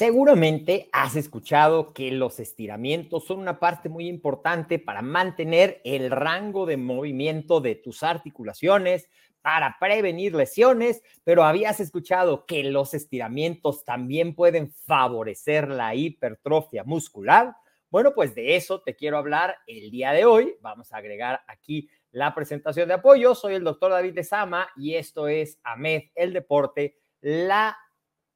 Seguramente has escuchado que los estiramientos son una parte muy importante para mantener el rango de movimiento de tus articulaciones, para prevenir lesiones, pero habías escuchado que los estiramientos también pueden favorecer la hipertrofia muscular. Bueno, pues de eso te quiero hablar el día de hoy. Vamos a agregar aquí la presentación de apoyo. Soy el doctor David de Sama y esto es AMED, el deporte, la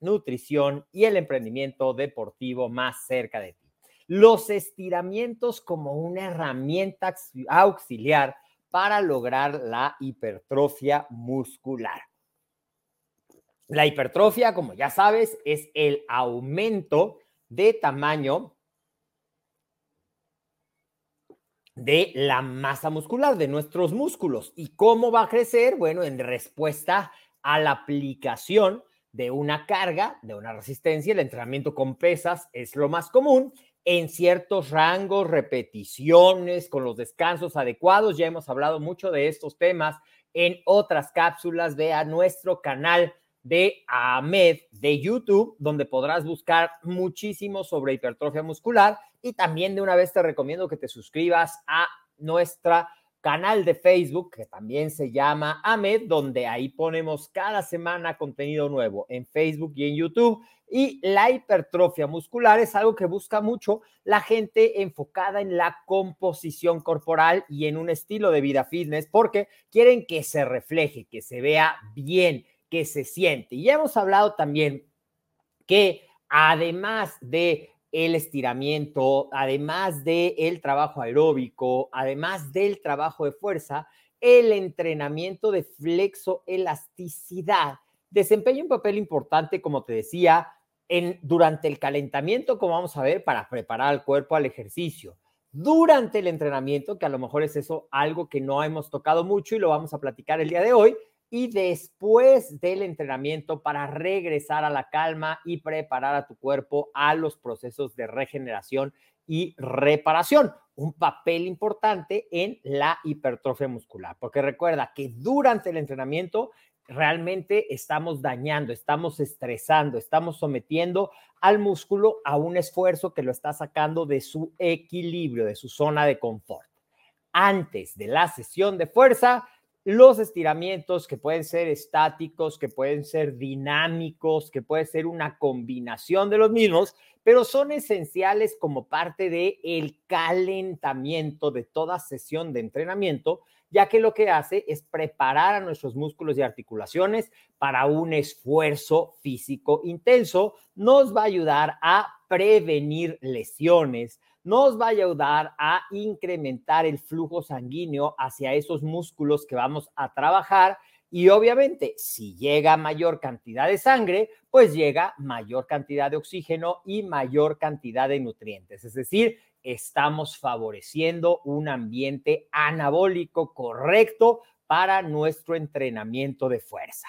nutrición y el emprendimiento deportivo más cerca de ti. Los estiramientos como una herramienta auxiliar para lograr la hipertrofia muscular. La hipertrofia, como ya sabes, es el aumento de tamaño de la masa muscular, de nuestros músculos. ¿Y cómo va a crecer? Bueno, en respuesta a la aplicación de una carga, de una resistencia, el entrenamiento con pesas es lo más común en ciertos rangos, repeticiones, con los descansos adecuados. Ya hemos hablado mucho de estos temas en otras cápsulas. Ve a nuestro canal de AMED de YouTube, donde podrás buscar muchísimo sobre hipertrofia muscular. Y también de una vez te recomiendo que te suscribas a nuestra canal de Facebook, que también se llama AMED, donde ahí ponemos cada semana contenido nuevo en Facebook y en YouTube. Y la hipertrofia muscular es algo que busca mucho la gente enfocada en la composición corporal y en un estilo de vida fitness, porque quieren que se refleje, que se vea bien, que se siente. Y hemos hablado también que además de el estiramiento, además del el trabajo aeróbico, además del trabajo de fuerza, el entrenamiento de flexoelasticidad desempeña un papel importante, como te decía, en, durante el calentamiento, como vamos a ver, para preparar al cuerpo al ejercicio. Durante el entrenamiento, que a lo mejor es eso algo que no hemos tocado mucho y lo vamos a platicar el día de hoy, y después del entrenamiento para regresar a la calma y preparar a tu cuerpo a los procesos de regeneración y reparación. Un papel importante en la hipertrofia muscular, porque recuerda que durante el entrenamiento realmente estamos dañando, estamos estresando, estamos sometiendo al músculo a un esfuerzo que lo está sacando de su equilibrio, de su zona de confort. Antes de la sesión de fuerza, los estiramientos que pueden ser estáticos, que pueden ser dinámicos, que puede ser una combinación de los mismos, pero son esenciales como parte de el calentamiento de toda sesión de entrenamiento, ya que lo que hace es preparar a nuestros músculos y articulaciones para un esfuerzo físico intenso, nos va a ayudar a prevenir lesiones, nos va a ayudar a incrementar el flujo sanguíneo hacia esos músculos que vamos a trabajar. Y obviamente, si llega mayor cantidad de sangre, pues llega mayor cantidad de oxígeno y mayor cantidad de nutrientes. Es decir, estamos favoreciendo un ambiente anabólico correcto para nuestro entrenamiento de fuerza.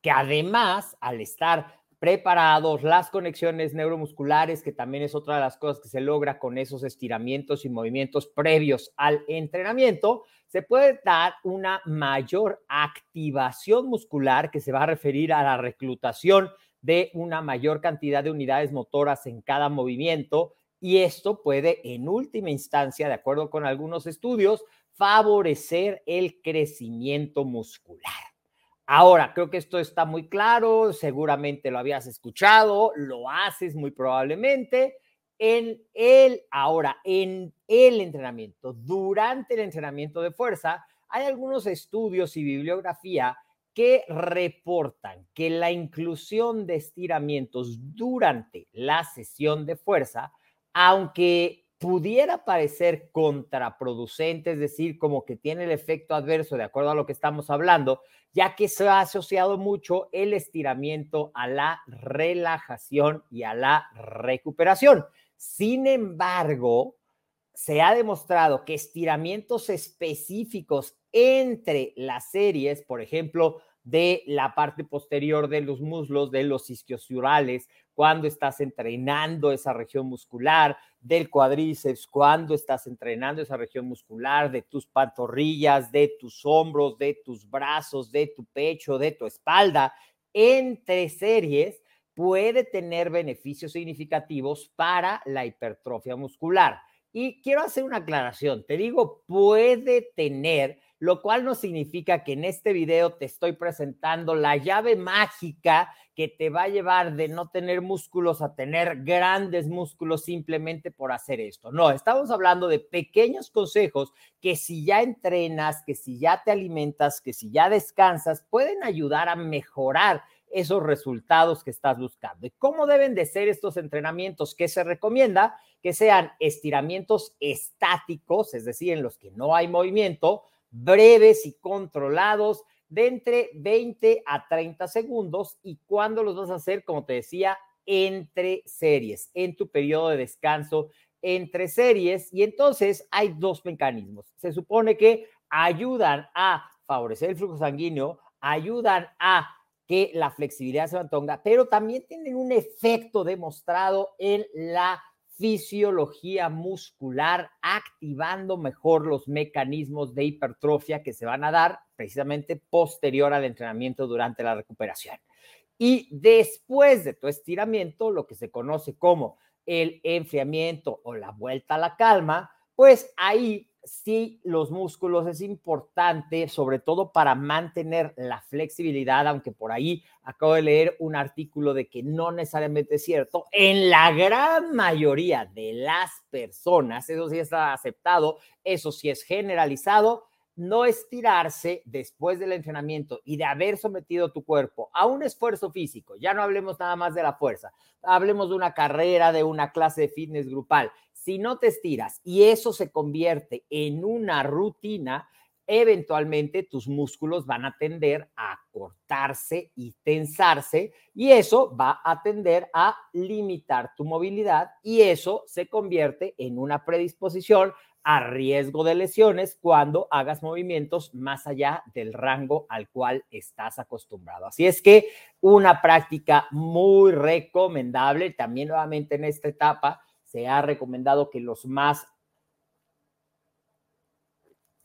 Que además, al estar preparados, las conexiones neuromusculares, que también es otra de las cosas que se logra con esos estiramientos y movimientos previos al entrenamiento, se puede dar una mayor activación muscular que se va a referir a la reclutación de una mayor cantidad de unidades motoras en cada movimiento y esto puede en última instancia, de acuerdo con algunos estudios, favorecer el crecimiento muscular. Ahora, creo que esto está muy claro, seguramente lo habías escuchado, lo haces muy probablemente. En el, ahora, en el entrenamiento, durante el entrenamiento de fuerza, hay algunos estudios y bibliografía que reportan que la inclusión de estiramientos durante la sesión de fuerza, aunque pudiera parecer contraproducente, es decir, como que tiene el efecto adverso de acuerdo a lo que estamos hablando, ya que se ha asociado mucho el estiramiento a la relajación y a la recuperación. Sin embargo, se ha demostrado que estiramientos específicos entre las series, por ejemplo, de la parte posterior de los muslos, de los isquiosurales, cuando estás entrenando esa región muscular, del cuádriceps, cuando estás entrenando esa región muscular, de tus pantorrillas, de tus hombros, de tus brazos, de tu pecho, de tu espalda, entre series, puede tener beneficios significativos para la hipertrofia muscular. Y quiero hacer una aclaración, te digo, puede tener lo cual no significa que en este video te estoy presentando la llave mágica que te va a llevar de no tener músculos a tener grandes músculos simplemente por hacer esto. No, estamos hablando de pequeños consejos que si ya entrenas, que si ya te alimentas, que si ya descansas, pueden ayudar a mejorar esos resultados que estás buscando. ¿Y cómo deben de ser estos entrenamientos? ¿Qué se recomienda? Que sean estiramientos estáticos, es decir, en los que no hay movimiento, breves y controlados de entre 20 a 30 segundos y cuando los vas a hacer, como te decía, entre series, en tu periodo de descanso entre series. Y entonces hay dos mecanismos. Se supone que ayudan a favorecer el flujo sanguíneo, ayudan a que la flexibilidad se mantenga, pero también tienen un efecto demostrado en la fisiología muscular, activando mejor los mecanismos de hipertrofia que se van a dar precisamente posterior al entrenamiento durante la recuperación. Y después de tu estiramiento, lo que se conoce como el enfriamiento o la vuelta a la calma, pues ahí sí los músculos es importante, sobre todo para mantener la flexibilidad, aunque por ahí acabo de leer un artículo de que no necesariamente es cierto, en la gran mayoría de las personas, eso sí está aceptado, eso sí es generalizado, no estirarse después del entrenamiento y de haber sometido tu cuerpo a un esfuerzo físico, ya no hablemos nada más de la fuerza, hablemos de una carrera, de una clase de fitness grupal, si no te estiras y eso se convierte en una rutina, eventualmente tus músculos van a tender a cortarse y tensarse y eso va a tender a limitar tu movilidad y eso se convierte en una predisposición a riesgo de lesiones cuando hagas movimientos más allá del rango al cual estás acostumbrado. Así es que una práctica muy recomendable también nuevamente en esta etapa se ha recomendado que los más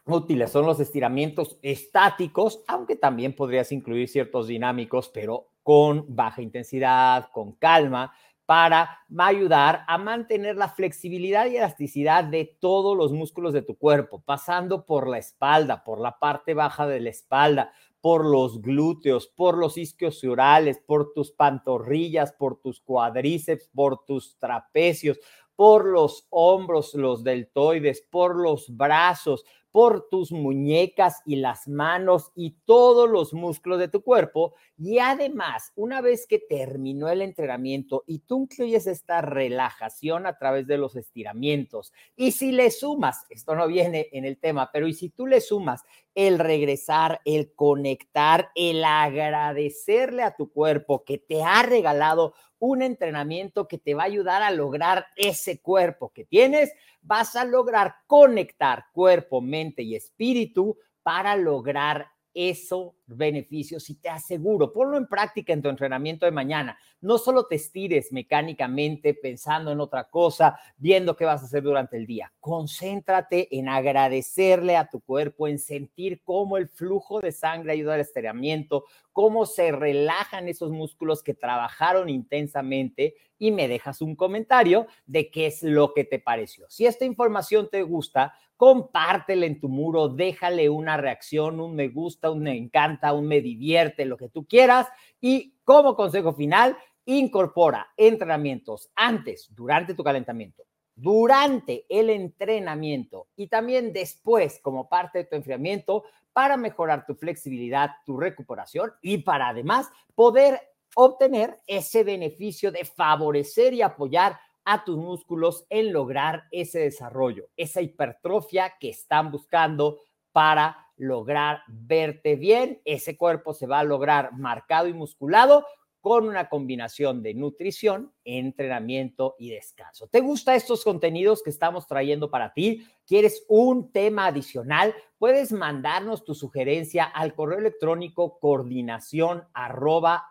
útiles son los estiramientos estáticos, aunque también podrías incluir ciertos dinámicos, pero con baja intensidad, con calma, para ayudar a mantener la flexibilidad y elasticidad de todos los músculos de tu cuerpo, pasando por la espalda, por la parte baja de la espalda, por los glúteos, por los isquiosurales, por tus pantorrillas, por tus cuadríceps, por tus trapecios, por los hombros, los deltoides, por los brazos, por tus muñecas y las manos y todos los músculos de tu cuerpo. Y además, una vez que terminó el entrenamiento y tú incluyes esta relajación a través de los estiramientos, y si le sumas, esto no viene en el tema, pero y si tú le sumas el regresar, el conectar, el agradecerle a tu cuerpo que te ha regalado un entrenamiento que te va a ayudar a lograr ese cuerpo que tienes, vas a lograr conectar cuerpo, mente y espíritu para lograr eso beneficios y te aseguro, ponlo en práctica en tu entrenamiento de mañana. No solo te estires mecánicamente pensando en otra cosa, viendo qué vas a hacer durante el día. Concéntrate en agradecerle a tu cuerpo, en sentir cómo el flujo de sangre ayuda al estiramiento, cómo se relajan esos músculos que trabajaron intensamente y me dejas un comentario de qué es lo que te pareció. Si esta información te gusta, compártela en tu muro, déjale una reacción, un me gusta, un me encanta, un me divierte, lo que tú quieras. Y como consejo final, incorpora entrenamientos antes, durante tu calentamiento, durante el entrenamiento y también después como parte de tu enfriamiento para mejorar tu flexibilidad, tu recuperación y para además poder obtener ese beneficio de favorecer y apoyar a tus músculos en lograr ese desarrollo, esa hipertrofia que están buscando para lograr verte bien. Ese cuerpo se va a lograr marcado y musculado con una combinación de nutrición, entrenamiento y descanso. ¿Te gustan estos contenidos que estamos trayendo para ti? ¿Quieres un tema adicional? Puedes mandarnos tu sugerencia al correo electrónico coordinación arroba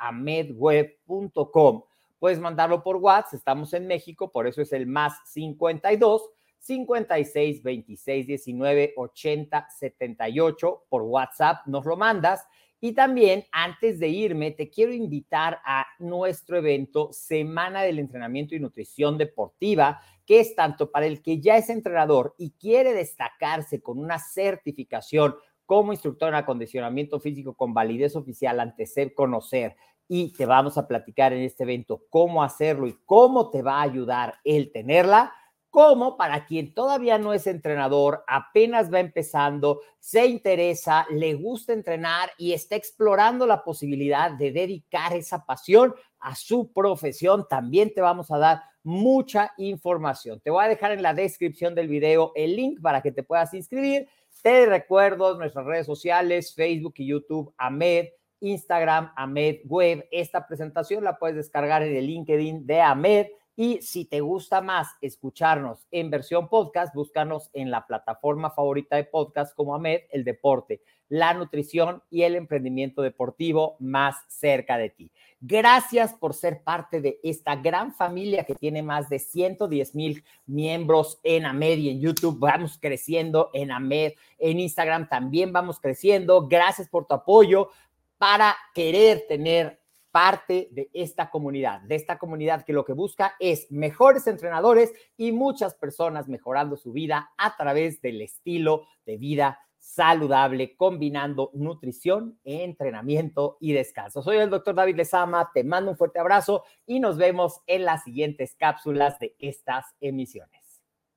puedes mandarlo por WhatsApp, estamos en México, por eso es el más 52 56 26 19 80 78 por WhatsApp, nos lo mandas. Y también, antes de irme, te quiero invitar a nuestro evento Semana del Entrenamiento y Nutrición Deportiva, que es tanto para el que ya es entrenador y quiere destacarse con una certificación como instructor en acondicionamiento físico con validez oficial ante ser conocer y te vamos a platicar en este evento cómo hacerlo y cómo te va a ayudar el tenerla, como para quien todavía no es entrenador, apenas va empezando, se interesa, le gusta entrenar y está explorando la posibilidad de dedicar esa pasión a su profesión. También te vamos a dar mucha información. Te voy a dejar en la descripción del video el link para que te puedas inscribir. Te recuerdo nuestras redes sociales, Facebook y YouTube, AMED Instagram, Ahmed Web. Esta presentación la puedes descargar en el LinkedIn de Ahmed. Y si te gusta más escucharnos en versión podcast, búscanos en la plataforma favorita de podcast como Ahmed, el deporte, la nutrición y el emprendimiento deportivo más cerca de ti. Gracias por ser parte de esta gran familia que tiene más de 110 mil miembros en AMED y en YouTube. Vamos creciendo en AMED, en Instagram también vamos creciendo. Gracias por tu apoyo para querer tener parte de esta comunidad, de esta comunidad que lo que busca es mejores entrenadores y muchas personas mejorando su vida a través del estilo de vida saludable, combinando nutrición, entrenamiento y descanso. Soy el doctor David Lezama, te mando un fuerte abrazo y nos vemos en las siguientes cápsulas de estas emisiones.